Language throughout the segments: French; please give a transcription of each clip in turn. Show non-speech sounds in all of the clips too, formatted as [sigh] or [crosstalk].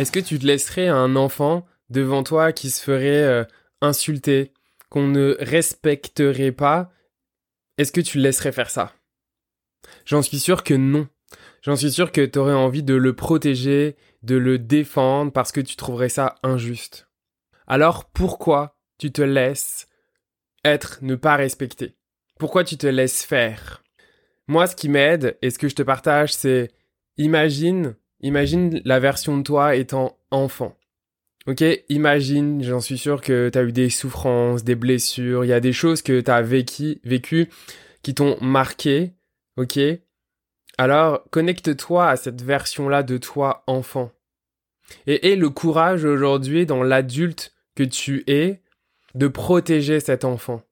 Est-ce que tu te laisserais un enfant devant toi qui se ferait euh, insulter, qu'on ne respecterait pas? Est-ce que tu le laisserais faire ça? J'en suis sûr que non. J'en suis sûr que tu aurais envie de le protéger, de le défendre parce que tu trouverais ça injuste. Alors pourquoi tu te laisses être ne pas respecter Pourquoi tu te laisses faire? Moi, ce qui m'aide et ce que je te partage, c'est imagine, imagine la version de toi étant enfant. Ok, imagine, j'en suis sûr que tu as eu des souffrances, des blessures, il y a des choses que tu as vécu, vécu qui t'ont marqué, ok? Alors, connecte-toi à cette version-là de toi enfant. Et aie le courage aujourd'hui dans l'adulte que tu es de protéger cet enfant,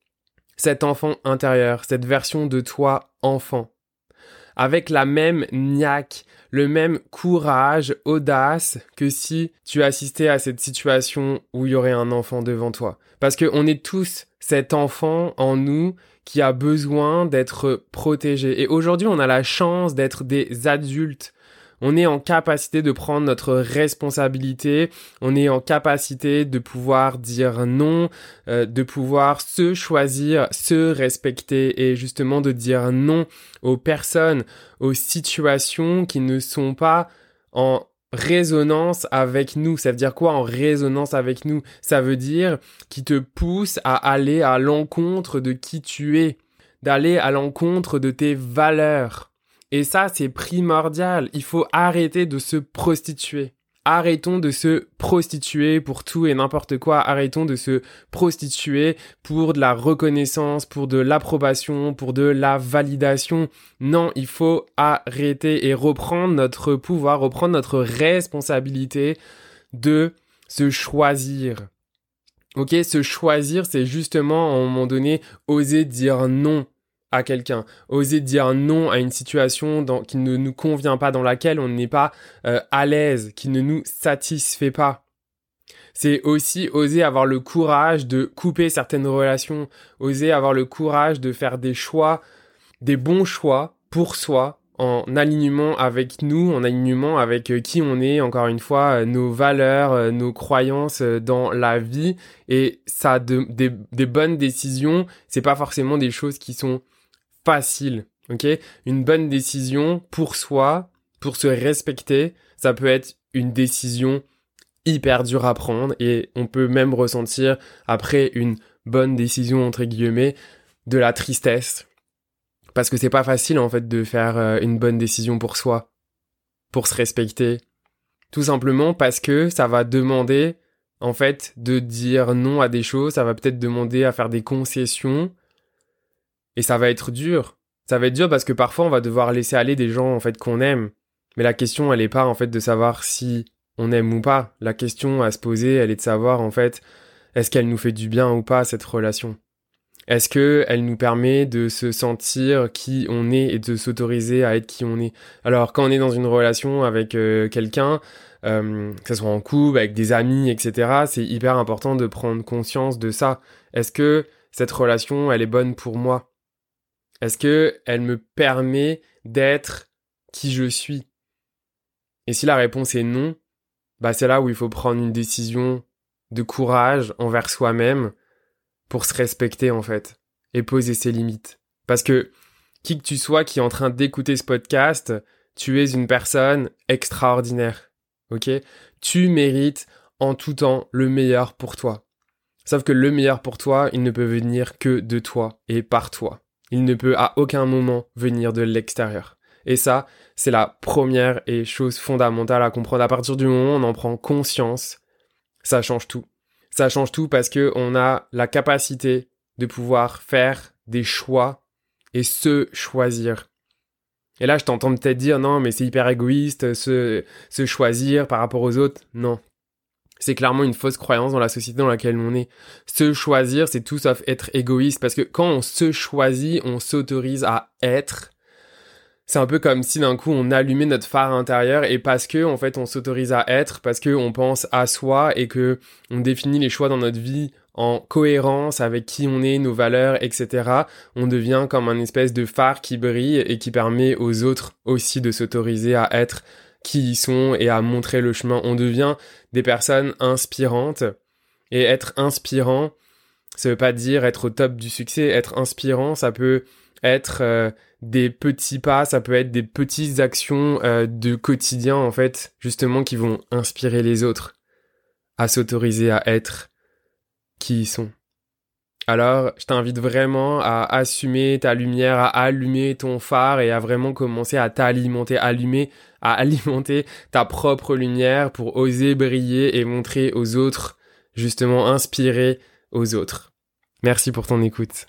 cet enfant intérieur, cette version de toi enfant, avec la même niaque, le même courage, audace que si tu assistais à cette situation où il y aurait un enfant devant toi. Parce qu'on est tous cet enfant en nous qui a besoin d'être protégé. Et aujourd'hui, on a la chance d'être des adultes on est en capacité de prendre notre responsabilité, on est en capacité de pouvoir dire non, euh, de pouvoir se choisir, se respecter et justement de dire non aux personnes, aux situations qui ne sont pas en résonance avec nous. Ça veut dire quoi en résonance avec nous? Ça veut dire qui te pousse à aller à l'encontre de qui tu es, d'aller à l'encontre de tes valeurs. Et ça, c'est primordial. Il faut arrêter de se prostituer. Arrêtons de se prostituer pour tout et n'importe quoi. Arrêtons de se prostituer pour de la reconnaissance, pour de l'approbation, pour de la validation. Non, il faut arrêter et reprendre notre pouvoir, reprendre notre responsabilité de se choisir. Ok, se choisir, c'est justement à un moment donné oser dire non à quelqu'un, oser dire non à une situation qui ne nous convient pas, dans laquelle on n'est pas euh, à l'aise, qui ne nous satisfait pas. C'est aussi oser avoir le courage de couper certaines relations, oser avoir le courage de faire des choix, des bons choix pour soi, en alignement avec nous, en alignement avec euh, qui on est, encore une fois, euh, nos valeurs, nos croyances dans la vie. Et ça, des, des bonnes décisions, c'est pas forcément des choses qui sont facile. Ok, une bonne décision pour soi, pour se respecter, ça peut être une décision hyper dure à prendre et on peut même ressentir après une bonne décision entre guillemets de la tristesse parce que c'est pas facile en fait de faire euh, une bonne décision pour soi, pour se respecter, tout simplement parce que ça va demander en fait de dire non à des choses, ça va peut-être demander à faire des concessions et ça va être dur. Ça va être dur parce que parfois on va devoir laisser aller des gens en fait qu'on aime. Mais la question elle est pas en fait de savoir si on aime ou pas. La question à se poser elle est de savoir en fait est-ce qu'elle nous fait du bien ou pas cette relation? Est-ce que elle nous permet de se sentir qui on est et de s'autoriser à être qui on est? Alors quand on est dans une relation avec euh, quelqu'un, euh, que ce soit en couple, avec des amis, etc., c'est hyper important de prendre conscience de ça. Est-ce que cette relation, elle est bonne pour moi? Est-ce que elle me permet d'être qui je suis? Et si la réponse est non, bah c'est là où il faut prendre une décision de courage envers soi-même pour se respecter en fait et poser ses limites. Parce que qui que tu sois qui est en train d'écouter ce podcast, tu es une personne extraordinaire. OK? Tu mérites en tout temps le meilleur pour toi. Sauf que le meilleur pour toi, il ne peut venir que de toi et par toi. Il ne peut à aucun moment venir de l'extérieur. Et ça, c'est la première et chose fondamentale à comprendre. À partir du moment où on en prend conscience, ça change tout. Ça change tout parce que on a la capacité de pouvoir faire des choix et se choisir. Et là, je t'entends peut-être dire non, mais c'est hyper égoïste, se, se choisir par rapport aux autres. Non, c'est clairement une fausse croyance dans la société dans laquelle on est. Se choisir, c'est tout sauf être égoïste, parce que quand on se choisit, on s'autorise à être. C'est un peu comme si d'un coup on allumait notre phare intérieur et parce que en fait on s'autorise à être, parce que on pense à soi et que on définit les choix dans notre vie en cohérence avec qui on est, nos valeurs, etc. On devient comme un espèce de phare qui brille et qui permet aux autres aussi de s'autoriser à être qui ils sont et à montrer le chemin. On devient des personnes inspirantes. Et être inspirant, ça veut pas dire être au top du succès. Être inspirant, ça peut être euh, des petits pas, ça peut être des petites actions euh, de quotidien en fait, justement qui vont inspirer les autres à s'autoriser à être qui ils sont. Alors, je t'invite vraiment à assumer ta lumière, à allumer ton phare et à vraiment commencer à t'alimenter, allumer, à [laughs] alimenter ta propre lumière pour oser briller et montrer aux autres, justement inspirer aux autres. Merci pour ton écoute.